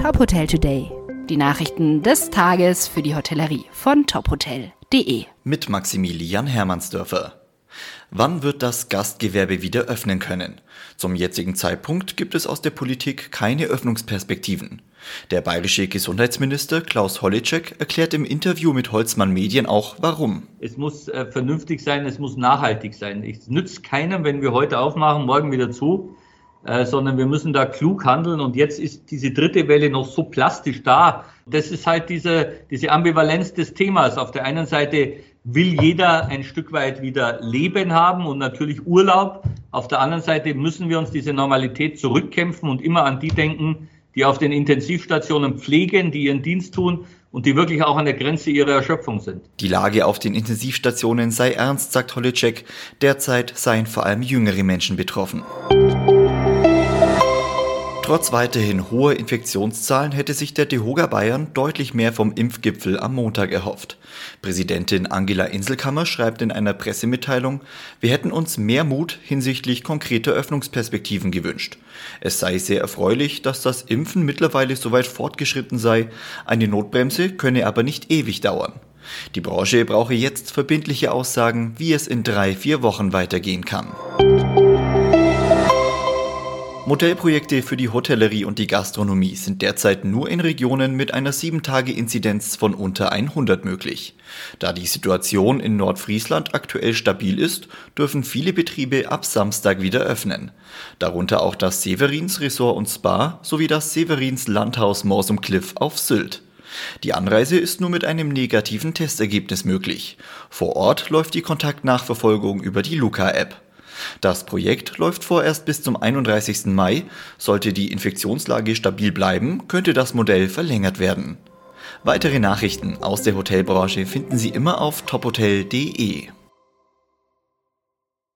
Top Hotel Today. Die Nachrichten des Tages für die Hotellerie von tophotel.de. Mit Maximilian Hermannsdörfer. Wann wird das Gastgewerbe wieder öffnen können? Zum jetzigen Zeitpunkt gibt es aus der Politik keine Öffnungsperspektiven. Der bayerische Gesundheitsminister Klaus Holleczek erklärt im Interview mit Holzmann Medien auch, warum. Es muss äh, vernünftig sein, es muss nachhaltig sein. Es nützt keinem, wenn wir heute aufmachen, morgen wieder zu, äh, sondern wir müssen da klug handeln. Und jetzt ist diese dritte Welle noch so plastisch da. Das ist halt diese, diese Ambivalenz des Themas. Auf der einen Seite will jeder ein Stück weit wieder Leben haben und natürlich Urlaub. Auf der anderen Seite müssen wir uns diese Normalität zurückkämpfen und immer an die denken, die auf den Intensivstationen pflegen, die ihren Dienst tun und die wirklich auch an der Grenze ihrer Erschöpfung sind. Die Lage auf den Intensivstationen sei ernst, sagt Holicek. Derzeit seien vor allem jüngere Menschen betroffen. Trotz weiterhin hoher Infektionszahlen hätte sich der DeHoga Bayern deutlich mehr vom Impfgipfel am Montag erhofft. Präsidentin Angela Inselkammer schreibt in einer Pressemitteilung, wir hätten uns mehr Mut hinsichtlich konkreter Öffnungsperspektiven gewünscht. Es sei sehr erfreulich, dass das Impfen mittlerweile so weit fortgeschritten sei, eine Notbremse könne aber nicht ewig dauern. Die Branche brauche jetzt verbindliche Aussagen, wie es in drei, vier Wochen weitergehen kann. Modellprojekte für die Hotellerie und die Gastronomie sind derzeit nur in Regionen mit einer 7-Tage-Inzidenz von unter 100 möglich. Da die Situation in Nordfriesland aktuell stabil ist, dürfen viele Betriebe ab Samstag wieder öffnen. Darunter auch das Severins Resort und Spa sowie das Severins Landhaus Morsum Cliff auf Sylt. Die Anreise ist nur mit einem negativen Testergebnis möglich. Vor Ort läuft die Kontaktnachverfolgung über die Luca-App. Das Projekt läuft vorerst bis zum 31. Mai. Sollte die Infektionslage stabil bleiben, könnte das Modell verlängert werden. Weitere Nachrichten aus der Hotelbranche finden Sie immer auf tophotel.de.